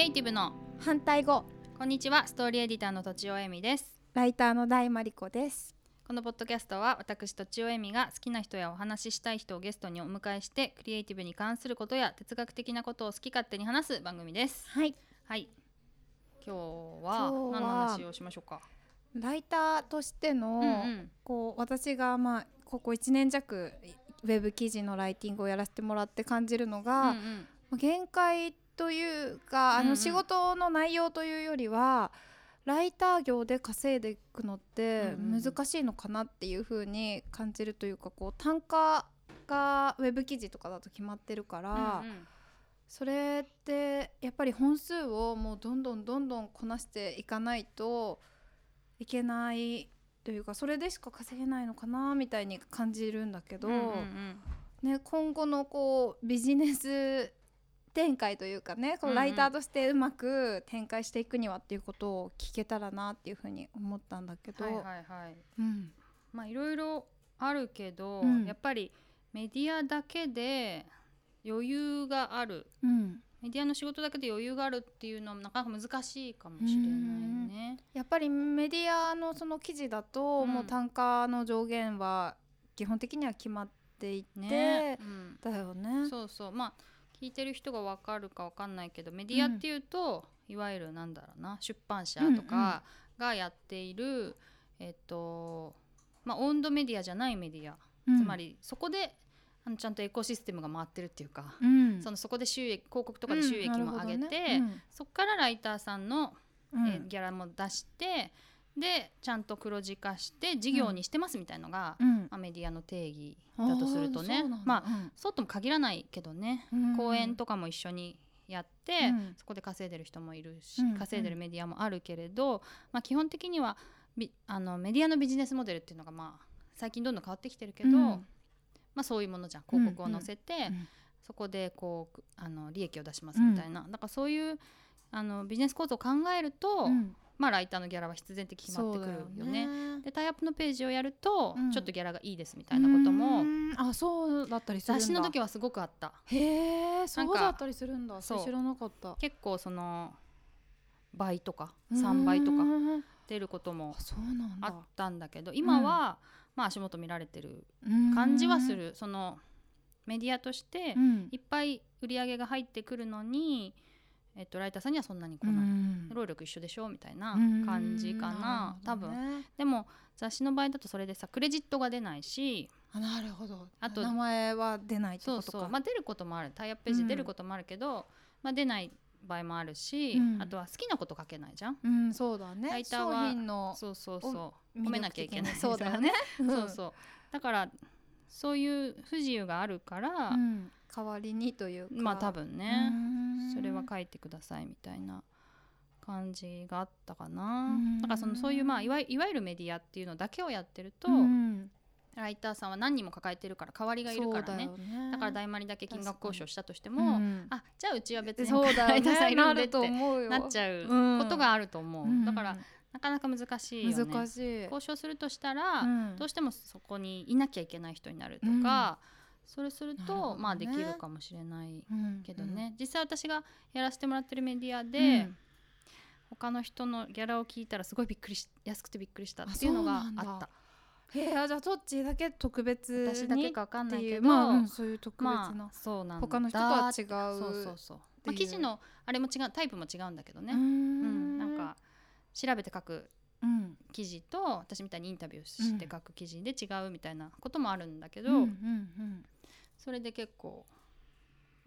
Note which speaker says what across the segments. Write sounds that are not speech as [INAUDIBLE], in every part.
Speaker 1: エイティブの
Speaker 2: 反対語。
Speaker 1: こんにちはストーリーエディターのとちおえみです。
Speaker 2: ライターの大マリコです。
Speaker 1: このポッドキャストは私とちおえみが好きな人やお話ししたい人をゲストにお迎えしてクリエイティブに関することや哲学的なことを好き勝手に話す番組です。
Speaker 2: はい。
Speaker 1: はい。今日は何の話をしましょうか？
Speaker 2: ライターとしての、
Speaker 1: うんうん。
Speaker 2: こう私がまあここ1年弱ウェブ記事のライティングをやらせてもらって感じるの
Speaker 1: うん
Speaker 2: が、
Speaker 1: うん。
Speaker 2: 限界というかあ
Speaker 1: うんうん。
Speaker 2: の仕事の内容というよりは、ライター業で稼いでいくのって
Speaker 1: うんうん。
Speaker 2: 難しいのかなっていう風に感じるというかこう単価がウェブ記事とかだと決まってるから、
Speaker 1: うんうん。
Speaker 2: それってやっぱり本数をもうどんどんどんどんこなしていかないといけないというかそれでしか稼げないのかなみたいに感じるんだけど、
Speaker 1: うんうんうん。
Speaker 2: ね、今後のこうビジネス展開というかねこ
Speaker 1: うんう
Speaker 2: うん。ライターとしてうまく展開していくにはっていうことを聞けたらなっていうふうに思ったんだけど、
Speaker 1: はいはいはい。
Speaker 2: うん。
Speaker 1: まあいろいろあるけど、
Speaker 2: うん。
Speaker 1: やっぱりメディアだけで余裕がある。
Speaker 2: うん。
Speaker 1: メディアの仕事だけで余裕があるっていうのはなかなか難しいかもしれないね。
Speaker 2: やっぱりメディアのその記事だと、
Speaker 1: うん。
Speaker 2: もう単価の上限は基本的には決まっていて、
Speaker 1: ね。うん。
Speaker 2: だよね。
Speaker 1: そうそう。まあ聞いてる人が分かるか分かんないけどメディアっていうと、いわゆるなんだろうな出版社とかがやっている、えっとまあオウンドメディアじゃないメディア、
Speaker 2: うん。
Speaker 1: つま、りそこであのちゃんとエコシステムが回ってるっていうか、
Speaker 2: うん。
Speaker 1: そのそこで収益広告とかで収益も上げて、
Speaker 2: うん
Speaker 1: そこからライターさんの、
Speaker 2: うん。
Speaker 1: えーギャラも出してでちゃんと黒字化して事業にしてますみたいのが、
Speaker 2: うん。
Speaker 1: まあ、メディアの定義だとするとね。まあそうとも限らないけどね、
Speaker 2: うん。
Speaker 1: 講演とかも一緒にやって、
Speaker 2: うん。
Speaker 1: そこで稼いでる人もいるし、
Speaker 2: うん。
Speaker 1: 稼いでるメディアもあるけれど、まあ、基本的にはビあのメディアのビジネスモデルっていうのがまあ最近どんどん変わってきてるけど、
Speaker 2: うん。
Speaker 1: まあ、そういうものじゃん。広告を載せて、
Speaker 2: うん
Speaker 1: そこでこうあの利益を出しますみたいな、だからそういうあのビジネス構造を考えると、
Speaker 2: うん
Speaker 1: まあ、ライターのギャラは必然的に決まってくるよね。でタイアップのページをやると、
Speaker 2: うん。
Speaker 1: ちょっとギャラがいいですみたいなことも。
Speaker 2: うん。あそうだったりするんだ。
Speaker 1: 雑誌の時はすごくあった。
Speaker 2: へえそうだったりするんだ。知らなかった。
Speaker 1: 結構その倍とか3倍とか
Speaker 2: うん。
Speaker 1: 出ることも
Speaker 2: あ
Speaker 1: ったんだけど今は、まあ足元見られてる
Speaker 2: うん
Speaker 1: 感じはする。そのメディアとして
Speaker 2: うん。
Speaker 1: いっぱい売り上げが入ってくるのに、えっと、ライターさんにはそんなに来ない、
Speaker 2: うん
Speaker 1: 労力一緒でしょ？みたいな
Speaker 2: うん
Speaker 1: 感じかな。多分。でも雑誌の場合だとそれでさクレジットが出ないし。
Speaker 2: あなるほど。
Speaker 1: あと
Speaker 2: 名前は出ないって
Speaker 1: そう
Speaker 2: ことか。
Speaker 1: そうまあ出ることもある。タイアップページ出ることもあるけど、まあ、出ない場合もあるし、
Speaker 2: うん。
Speaker 1: あとは好きなこと書けないじゃん、
Speaker 2: うんそうだね。
Speaker 1: ライターは
Speaker 2: 商品の
Speaker 1: そうそうそう。褒めなきゃいけない。
Speaker 2: そうだよね。[LAUGHS]
Speaker 1: そうそう。だからそういう不自由があるから、
Speaker 2: うん。代わりにというか。
Speaker 1: まあ多分ね、
Speaker 2: うん。
Speaker 1: それは書いてくださいみたいな感じがあったかな、
Speaker 2: うん。
Speaker 1: だからそのそういうまあいわいいわゆるメディアっていうのだけをやってると、
Speaker 2: うん。
Speaker 1: ライターさんは何人も抱えてるから代わりがいるからね。
Speaker 2: だよね。
Speaker 1: だから大丸だけ金額交渉したとして
Speaker 2: う
Speaker 1: も、
Speaker 2: ん。
Speaker 1: あじゃあうちは別に
Speaker 2: そうだよ
Speaker 1: ライターさん
Speaker 2: ね
Speaker 1: いるんでって
Speaker 2: な
Speaker 1: っちゃう
Speaker 2: うん
Speaker 1: ことがあると思う、
Speaker 2: うん。
Speaker 1: だからなかなか難しいよね。
Speaker 2: 難しい。
Speaker 1: 交渉するとしたら、
Speaker 2: うん。
Speaker 1: どうしてもそこにいなきゃいけない人になるとか、それするとまあできるかもしれない
Speaker 2: うん。
Speaker 1: けどね、実際私がやらせてもらってるメディア
Speaker 2: うん。
Speaker 1: で、他の人のギャラを聞いたらすごいびっくりし安くてびっくりしたっていうのがあった。
Speaker 2: へえじゃあどっちだけ特別に
Speaker 1: 私だけかわかんないけど、
Speaker 2: まあうんそういう特別
Speaker 1: ま
Speaker 2: な
Speaker 1: あそうなんだ。
Speaker 2: 他の人とは違う。
Speaker 1: そうそうそう、まあ、記事のあれも違うタイプも違うんだけどね、
Speaker 2: う
Speaker 1: うん。
Speaker 2: ん
Speaker 1: なんか調べて書く
Speaker 2: うん
Speaker 1: 記事と私みたいにインタビューして書く記事で違うみたいなこともあるんだけど、
Speaker 2: うんうん。
Speaker 1: それで結構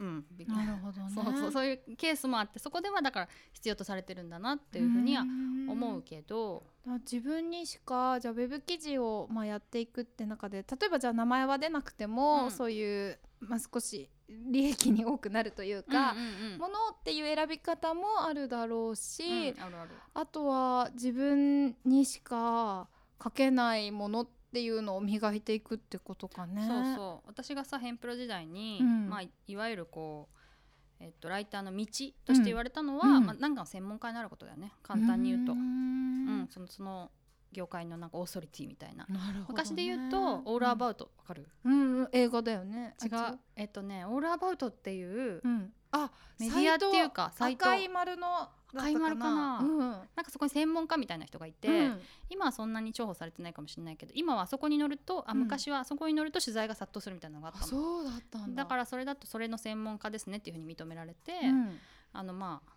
Speaker 1: うん。びっ
Speaker 2: うんなるほどね。
Speaker 1: そうそうそういうケースもあってそこではだから必要とされてるんだなっていうふうには思うけど、
Speaker 2: 自分にしかじゃあウェブ記事をまあやっていくって中で例えばじゃあ名前は出なくても、
Speaker 1: うん。
Speaker 2: そういう、まあ、少し利益に多くなるというか、ものっていう選び方もあるだろうし、
Speaker 1: うんあるある。
Speaker 2: あとは自分にしか書けないものっていうのを磨いていくってことかね。
Speaker 1: そうそう。私がさヘンプロ時代に、
Speaker 2: うん。
Speaker 1: まあ、いいわゆるこう、えっと、ライターの道として言われたのは、
Speaker 2: うん。
Speaker 1: まあ、なんかの専門家になることだよね。簡単に言うと、
Speaker 2: う
Speaker 1: うん。
Speaker 2: ん
Speaker 1: そのその業界のなんかオーソリティみたいな、
Speaker 2: なるほどね。
Speaker 1: 昔で言うと「オールアバウト」わかる？
Speaker 2: うん、うん、映画だよね。
Speaker 1: 違う。えっとね「オールアバウト」っていう
Speaker 2: うん、あ
Speaker 1: メディアっていうかサイト
Speaker 2: 赤い丸の
Speaker 1: 赤い丸かな。
Speaker 2: うん。
Speaker 1: なんかそこに専門家みたいな人がいて、
Speaker 2: うん
Speaker 1: 今はそんなに重宝されてないかもしれないけど今はあそこに乗るとあ
Speaker 2: うん。
Speaker 1: 昔はあそこに乗ると取材が殺到するみたいなのがあ
Speaker 2: あ
Speaker 1: ったの、
Speaker 2: そうだったんだ。
Speaker 1: だからそれだとそれの専門家ですねっていうふうに認められて、
Speaker 2: うん。
Speaker 1: あのまあ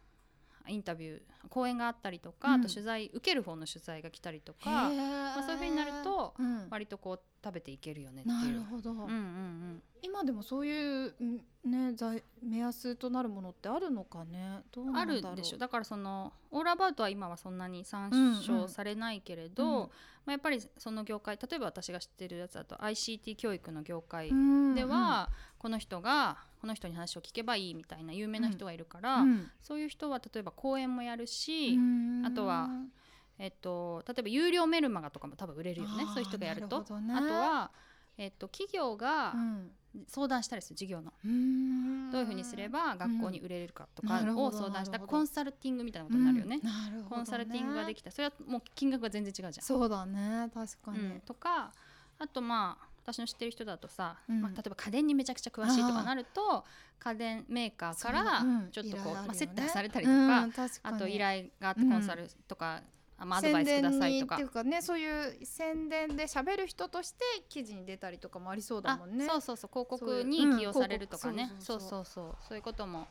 Speaker 1: インタビュー講演があったりとか、
Speaker 2: うん。
Speaker 1: あと取材受ける方の取材が来たりとか、まあ、そういうふうになると
Speaker 2: うん。
Speaker 1: 割とこう食べていけるよねっていう。
Speaker 2: なるほど、
Speaker 1: うんうんうん、
Speaker 2: 今でもそういうんね材目安となるものってあるのかね？どうな
Speaker 1: あるでしょ。だからそのオールアバウトは今はそんなに参
Speaker 2: うんうん
Speaker 1: 照されないけれど、
Speaker 2: うん
Speaker 1: まあ、やっぱりその業界例えば私が知ってるやつだと ICT 教育の業界
Speaker 2: うん。
Speaker 1: では、この人がこの人に話を聞けばいいみたいな有名な人がいるから、
Speaker 2: うん。
Speaker 1: そういう人は例えば講演もやるし、
Speaker 2: うん。
Speaker 1: あとはえっと、例えば有料メルマガとかも多分売れるよね。そういう人がやると。
Speaker 2: なるね
Speaker 1: あとは、えっと、企業が
Speaker 2: うん。
Speaker 1: 相談したりする事業の。
Speaker 2: うん。
Speaker 1: どういうふうにすれば学校に売れるかとかを相談したコンサルティングみたいなことになるよね。
Speaker 2: うん。なるほどね。
Speaker 1: コンサルティングができた。それはもう金額が全然違うじゃん。
Speaker 2: そうだね。確かに、
Speaker 1: うん。とかあとまあ私の知ってる人だとさ、
Speaker 2: うん。
Speaker 1: まあ、例えば家電にめちゃくちゃ詳しいとかなると家電メーカーからちょっとこう、
Speaker 2: 依頼あるよね。
Speaker 1: まあ、接待されたりとか、
Speaker 2: かに。
Speaker 1: あと依頼があってコンサルとか、あまあ、アドバイスくださいとか。
Speaker 2: っていうかねそういう宣伝で喋る人として記事に出たりとかもありそうだもんね。
Speaker 1: あそうそうそう広告
Speaker 2: そういう。
Speaker 1: に
Speaker 2: うん。
Speaker 1: 起用されるとかね、そうそうそう。そういうことも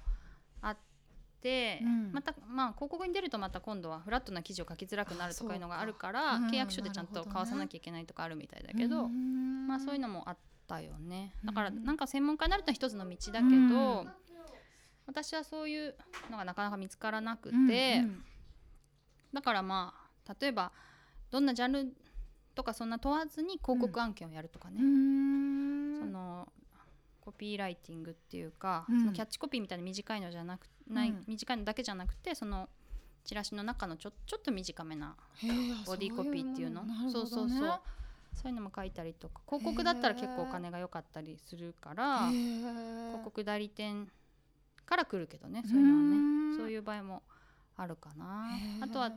Speaker 2: うん。
Speaker 1: またまあ広告に出るとまた今度はフラットな記事を書きづらくなるとかいうのがあるから契約書でちゃんと交わさなきゃいけないとかあるみたいだけど、
Speaker 2: うん。
Speaker 1: まあそういうのもあったよね。だから
Speaker 2: うん。
Speaker 1: なんか専門家になるのは一つの道だけど、
Speaker 2: うん。
Speaker 1: 私はそういうのがなかなか見つからなくて、
Speaker 2: うん。うん。
Speaker 1: だからまあ例えばどんなジャンルとかそんな問わずに広告案件をやるとかね、
Speaker 2: うん。
Speaker 1: そのコピーライティングっていうか、
Speaker 2: うん。
Speaker 1: そのキャッチコピーみたいに短いのじゃなくない、
Speaker 2: うん。
Speaker 1: 短いのだけじゃなくてそのチラシの中のちょちょっと短めなボディーコピーっていうの？
Speaker 2: そう
Speaker 1: そうそうそう。いうのも書いたりとか。広告だったら結構お金が良かったりするから広告代理店から来るけどねそういうのは
Speaker 2: うん
Speaker 1: ね。そういう場合もあるかな。あとは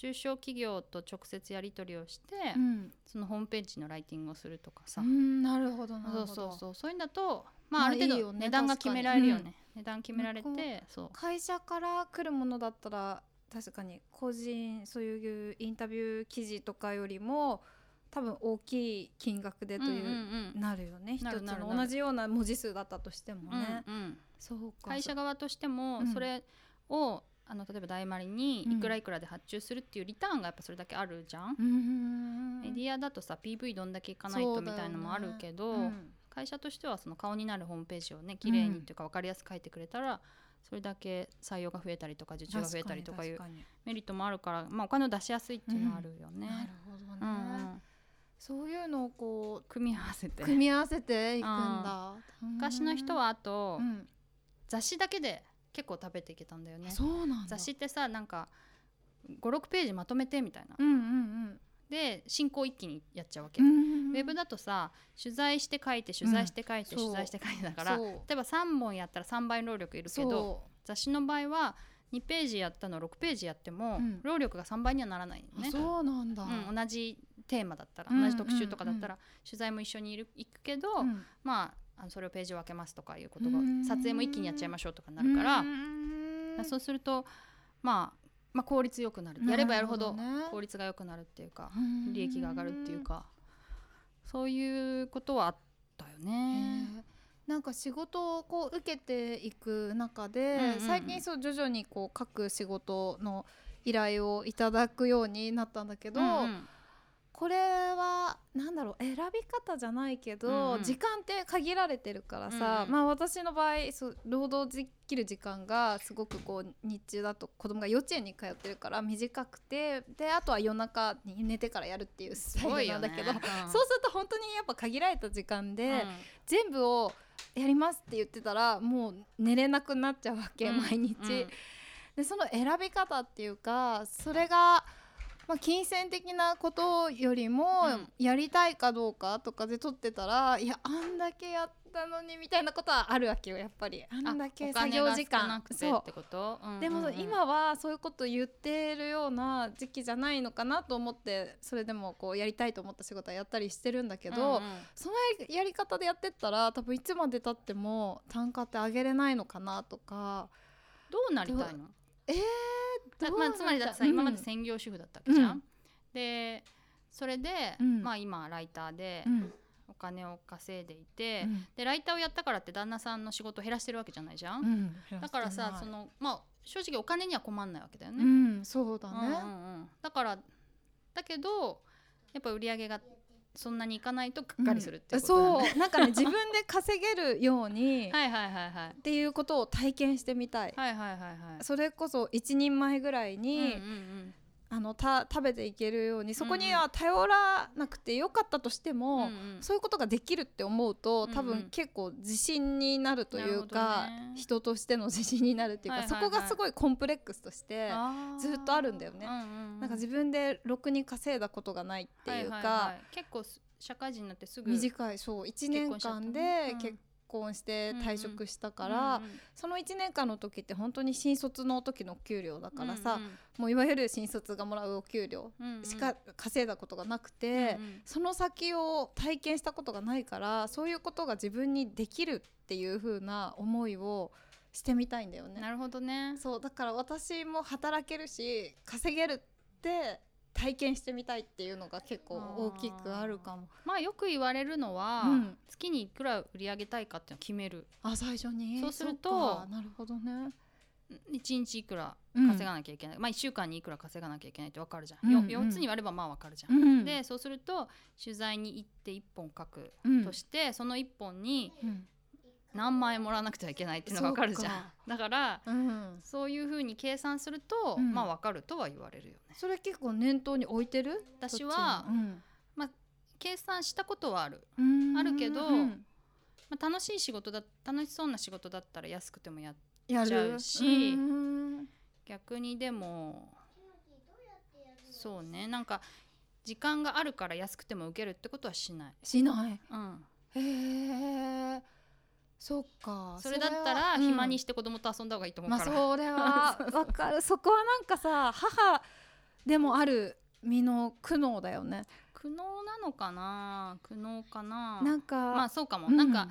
Speaker 1: 中小企業と直接やり取りをして、
Speaker 2: うん。
Speaker 1: そのホームページのライティングをするとかさ、
Speaker 2: うんなるほどなるほど。
Speaker 1: そうそうそう。そういうんだとまあ
Speaker 2: まあ
Speaker 1: ある程度値段が決められるよね。値段決められてそう。
Speaker 2: 会社から来るものだったら確かに個人そういうインタビュー記事とかよりも多分大きい金額でという、
Speaker 1: うんうんうん。
Speaker 2: なるよね一つの。同じような文字数だったとしてもね、
Speaker 1: うんうん。
Speaker 2: そうか。
Speaker 1: 会社側としても
Speaker 2: うん。
Speaker 1: それを、あの例えば大丸に
Speaker 2: うん。
Speaker 1: いくらいくらで発注するっていうリターンがやっぱそれだけあるじゃん、
Speaker 2: うん
Speaker 1: メディアだとさ PV どんだけいかないとみたいのもあるけど、
Speaker 2: うん
Speaker 1: 会社としてはその顔になるホームページをね綺麗にっていうか分かりやすく書いてくれたら、それだけ採用が増えたりとか受注が増えたりとかいうメリットもあるから、まあ、お金を出しやすいっていうのはあるよね。
Speaker 2: なるほど
Speaker 1: う
Speaker 2: ね、
Speaker 1: んうん。
Speaker 2: そういうのをこ
Speaker 1: 組み合わせて。
Speaker 2: う組み合わせていくんだ。
Speaker 1: 昔の人はあと、
Speaker 2: うん。
Speaker 1: 雑誌だけで結構食べていけたんだよね。
Speaker 2: そうなんだ。
Speaker 1: 雑誌ってさなんか56ページまとめてみたいな、
Speaker 2: うんうん
Speaker 1: で進行一気にやっちゃうわけ、
Speaker 2: うん
Speaker 1: ウェブだとさ取材して書いて取材して書いて、
Speaker 2: うん。
Speaker 1: 取材して書いてだから例えば3本やったら3倍労力いるけど
Speaker 2: そ
Speaker 1: 雑誌の場合は2ページやったの6ページやっても、
Speaker 2: うん。
Speaker 1: 労力が3倍にはならないよね。
Speaker 2: そうなんだ、
Speaker 1: うん、同じテーマだったら
Speaker 2: うん
Speaker 1: 同じ特集とかだったら、取材も一緒にいる行くけど、
Speaker 2: うん。
Speaker 1: まあそれをページを分けますとかいうことが
Speaker 2: うん。
Speaker 1: 撮影も一気にやっちゃいましょうとかになるから、
Speaker 2: うん。
Speaker 1: そうすると、まあ、まあ効率よくなる。やればやるほど効率が良くなるっていうか
Speaker 2: うん。
Speaker 1: 利益が上がるっていうか。そういうことはあったよ
Speaker 2: へ
Speaker 1: ね。
Speaker 2: ーなんか仕事をこう受けていく中で、
Speaker 1: うんうんうん。
Speaker 2: 最近そう徐々にこう各仕事の依頼をいただくようになったんだけど、
Speaker 1: うんうん
Speaker 2: これはなんだろう選び方じゃないけど、
Speaker 1: うんうん。
Speaker 2: 時間って限られてるからさ、
Speaker 1: うんうん。
Speaker 2: まあ私の場合そう労働できる時間がすごくこう日中だと子供が幼稚園に通ってるから短くてであとは夜中に寝てからやるっていうスタイルなんだけど、
Speaker 1: ねうん [LAUGHS]
Speaker 2: そうすると本当にやっぱ限られた時間で、
Speaker 1: うん。
Speaker 2: 全部をやりますって言ってたらもう寝れなくなっちゃうわけ、
Speaker 1: うん。
Speaker 2: 毎日。
Speaker 1: うん。
Speaker 2: でその選び方っていうかそれが、まあ、金銭的なことよりも
Speaker 1: うん。
Speaker 2: やりたいかどうかとかで取ってたら、いやあんだけやたのにみたいなことはあるわけよやっぱり。あんだけ
Speaker 1: お
Speaker 2: 作業時間。
Speaker 1: なくて
Speaker 2: そう。でも今はそういうこと言ってるような時期じゃないのかなと思ってそれでもこうやりたいと思った仕事はやったりしてるんだけど、
Speaker 1: うんうん。
Speaker 2: そのやり方でやってったら多分いつまでたっても単価って上げれないのかなとか。
Speaker 1: どうなりたいの？
Speaker 2: えー、
Speaker 1: だ
Speaker 2: どう
Speaker 1: まあつまりだってさ、
Speaker 2: うん。
Speaker 1: 今まで専業主婦だったわけじゃん、
Speaker 2: うん。
Speaker 1: でそれで、
Speaker 2: うん。
Speaker 1: まあ今ライターで
Speaker 2: うん。
Speaker 1: お金を稼いでいて、
Speaker 2: うん。
Speaker 1: でライターをやったからって旦那さんの仕事を減らしてるわけじゃないじゃん、
Speaker 2: うん。
Speaker 1: だからさそのまあ正直お金には困んないわけだよ
Speaker 2: う
Speaker 1: ね、
Speaker 2: ん。そうだね、
Speaker 1: うんうんうん。だからだけどやっぱ売り上げがそんなにいかないとがっかりするっていうことだよね、
Speaker 2: そう。なんかね自分で稼げるように [LAUGHS]
Speaker 1: はいはいはいはい。
Speaker 2: っていうことを体験してみたい、
Speaker 1: はいはいはいはい。
Speaker 2: それこそ一人前ぐらいに、
Speaker 1: うんうんうん
Speaker 2: あのた食べていけるようにそこには頼らなくてよかったとしても、
Speaker 1: うんうん。
Speaker 2: そういうことができるって思うと多
Speaker 1: うんうん。
Speaker 2: 分結構自信になるというか、
Speaker 1: どね。
Speaker 2: 人としての自信になるっていうか、
Speaker 1: はいはいはい。
Speaker 2: そこがすごいコンプレックスとしてずっとあるんだよね。
Speaker 1: うんうんうん。
Speaker 2: なんか自分でろくに稼いだことがないっていうか、
Speaker 1: はいはいはい。結構す社会人になってすぐ
Speaker 2: 短いそう1年間で結婚して退職したから、
Speaker 1: うんうん。
Speaker 2: その1年間の時って本当に新卒の時の給料だからさ、
Speaker 1: うんうん
Speaker 2: もういわゆる新卒がもらうお給料しか稼いだことがなくて、
Speaker 1: うんうん。
Speaker 2: その先を体験したことがないからそういうことが自分にできるっていう風な思いをしてみたいんだよね。
Speaker 1: なるほどね。
Speaker 2: そうだから私も働けるし稼げるって体験してみたいっていうのが結構大きくあるかも。
Speaker 1: まあよく言われるのは、
Speaker 2: うん。
Speaker 1: 月にいくら売り上げたいかっていうのを決める。
Speaker 2: あ最初に？
Speaker 1: そうすると
Speaker 2: なるほどね。
Speaker 1: 1日いくら
Speaker 2: うん
Speaker 1: 稼がなきゃいけない、まあ1週間にいくら稼がなきゃいけないって分かるじゃん、
Speaker 2: うんうん。
Speaker 1: よ4つに割ればまあ分かるじゃん、
Speaker 2: うん
Speaker 1: でそうすると取材に行って1本書く
Speaker 2: うん。
Speaker 1: として、その1本に
Speaker 2: うん
Speaker 1: 何万円もらわなくてはいけないっていうのが分か。るじゃん。だから
Speaker 2: うん、
Speaker 1: そういうふうに計算すると、
Speaker 2: うん。
Speaker 1: まあ分かるとは言われるよね。
Speaker 2: それ結構念頭に置いてる？
Speaker 1: 私は
Speaker 2: そっちに。
Speaker 1: 計算したことはある、
Speaker 2: うん。
Speaker 1: あるけど
Speaker 2: うん。
Speaker 1: まあ、楽しい仕事だ楽しそうな仕事だったら安くてもやっ
Speaker 2: や
Speaker 1: ちゃ
Speaker 2: る
Speaker 1: うし
Speaker 2: うん。
Speaker 1: 逆にでもそうね。なんか時間があるから安くても受けるってことはしない、
Speaker 2: しない。
Speaker 1: うん、
Speaker 2: へえそっか。
Speaker 1: それだったら
Speaker 2: は
Speaker 1: 暇にして子供と遊んだ方がいいと思う
Speaker 2: まあ
Speaker 1: から、
Speaker 2: それは [LAUGHS] わかる。そこはなんかさ母でもある身の苦悩だよね。
Speaker 1: 苦悩なのかな？苦悩かな？
Speaker 2: なんか
Speaker 1: まあそうかも、
Speaker 2: うん。
Speaker 1: なんか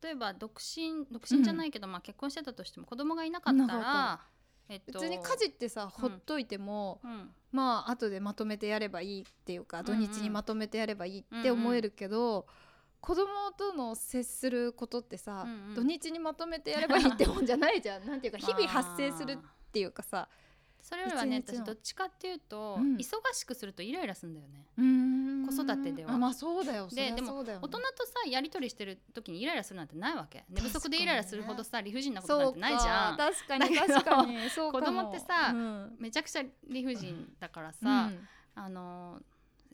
Speaker 1: 例えば独身独身じゃないけど、まあ結婚してたとしても子供がいなかった
Speaker 2: ら
Speaker 1: えっと
Speaker 2: 別に家事ってさほっといても、
Speaker 1: うん。
Speaker 2: まあ後でまとめてやればいいっていうか
Speaker 1: うん
Speaker 2: 土日にまとめてやればいいって思えるけど、子供との接することってさ、
Speaker 1: うんうん。
Speaker 2: 土日にまとめてやればいいってもんじゃないじゃん。なんていうか [LAUGHS] 日々発生するっていうかさ
Speaker 1: それよりはね私どっちかっていうと、
Speaker 2: うん。
Speaker 1: 忙しくするとイライラするんだよね。
Speaker 2: 子
Speaker 1: 子育てでは。
Speaker 2: あまあそうだよ。
Speaker 1: ででも大人とさやり取りしてる時にイライラするなんてないわけ。寝不足でイライラするほどさ理不尽なことなんてないじゃん。
Speaker 2: か。確かに。確か。にそうかも。
Speaker 1: 子供ってさ
Speaker 2: うん。
Speaker 1: めちゃくちゃ理不尽だからさ、
Speaker 2: うん。
Speaker 1: あの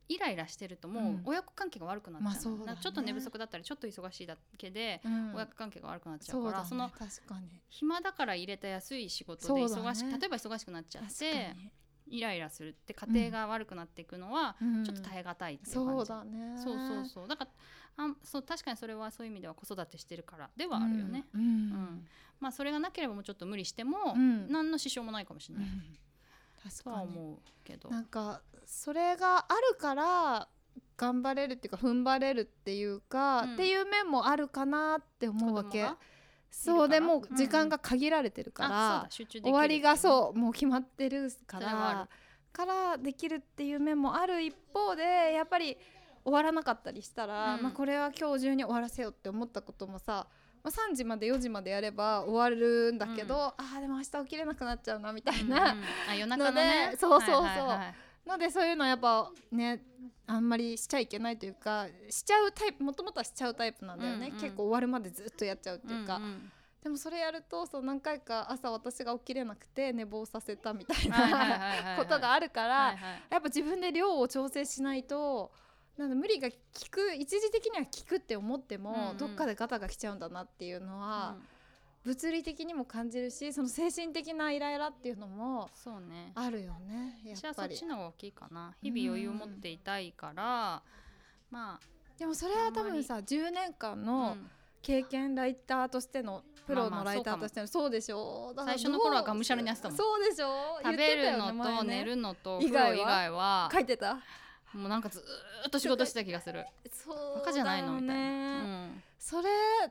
Speaker 1: イライラしてるとも
Speaker 2: うん。
Speaker 1: う親子関係が悪くなっちゃうの、
Speaker 2: まあそうだね。
Speaker 1: ちょっと寝不足だったりちょっと忙しいだけで、
Speaker 2: うん。
Speaker 1: 親子関係が悪くなっちゃ
Speaker 2: そう
Speaker 1: からその
Speaker 2: 確かに。
Speaker 1: 暇だから入れた安い仕事で忙しく、例えば忙しくなっちゃって
Speaker 2: に。
Speaker 1: イライラするって家庭が悪くなっていくのは
Speaker 2: うん。
Speaker 1: ちょっと耐え難いっていう感じ、
Speaker 2: そうだね。
Speaker 1: そうそうそう。だからあそう確かにそれはそういう意味では子育てしてるからではあるよね、
Speaker 2: うん。うん。
Speaker 1: まあそれがなければもうちょっと無理しても、
Speaker 2: うん。
Speaker 1: 何の支障もないかもしれない、
Speaker 2: うん。確かに。
Speaker 1: 思うけど。
Speaker 2: なんかそれがあるから頑張れるっていうか踏ん張れるっていうか、
Speaker 1: うん。
Speaker 2: っていう面もあるかなって思うわけ。そうでもう時間が限られてるから終わりがそうもう決まってるからからできるっていう面もある一方でやっぱり終わらなかったりしたら、
Speaker 1: うん。
Speaker 2: まあ、これは今日中に終わらせようって思ったこともさ、まあ、3時まで4時までやれば終わるんだけど、ああでも明日起きれなくなっちゃうなみたいな、
Speaker 1: うんうん。あ夜中のね
Speaker 2: そうそうそう。
Speaker 1: はいはいはい
Speaker 2: のでそういうのやっぱねあんまりしちゃいけないというかしちゃうタイプもともとはしちゃうタイプなんだよね、
Speaker 1: うんうん
Speaker 2: 結構終わるまでずっとやっちゃうっていうか、
Speaker 1: んん。
Speaker 2: でもそれやるとそう何回か朝私が起きれなくて寝坊させたみたいなことがあるから、
Speaker 1: はいはい。
Speaker 2: やっぱ自分で量を調整しないとなんだ無理が効く一時的には効くって思っても、
Speaker 1: うんうん。
Speaker 2: どっかでガタが来ちゃうんだなっていうのは、
Speaker 1: うん
Speaker 2: 物理的にも感じるしその精神的なイライラっていうのも
Speaker 1: そうね。
Speaker 2: あるよねやっぱり。
Speaker 1: そっちの方が大きいかな。日々余裕を持っていたいから。ま
Speaker 2: でもそれは多分さ10年間
Speaker 1: あ、
Speaker 2: の
Speaker 1: うん。
Speaker 2: 経験ライターとしてのプロ
Speaker 1: まあまあ
Speaker 2: のライターとしてのそうでしょだから
Speaker 1: 最初の頃はがむしゃらにやってたもん
Speaker 2: そうでしょ
Speaker 1: 食べるのと寝るのと
Speaker 2: 以外は？
Speaker 1: 風呂以外は。
Speaker 2: 書いてた？
Speaker 1: もうなんかずーっと仕事してた気がする。[LAUGHS]
Speaker 2: そう
Speaker 1: バカじゃないの？みたいな、
Speaker 2: ね
Speaker 1: うん。
Speaker 2: それ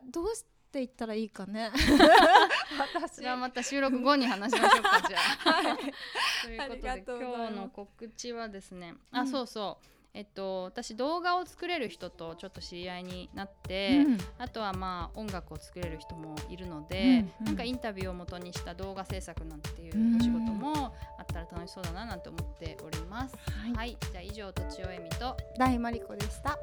Speaker 2: どうしていったらいいかね。[LAUGHS] 私
Speaker 1: それはまた収録後に話しましょうかじゃあ。[LAUGHS]
Speaker 2: はい。
Speaker 1: ということで今日の告知はですね、あ
Speaker 2: うん
Speaker 1: そうそう。えっと私動画を作れる人とちょっと知り合いになって、
Speaker 2: うん。
Speaker 1: あとはまあ音楽を作れる人もいるので、
Speaker 2: うん。うん
Speaker 1: なんかインタビューを元にした動画制作なんていうお仕事もあったら楽しそうだななんて思っております。
Speaker 2: はい。
Speaker 1: はい、じゃあ以上とちおえみと。
Speaker 2: 大マリコでした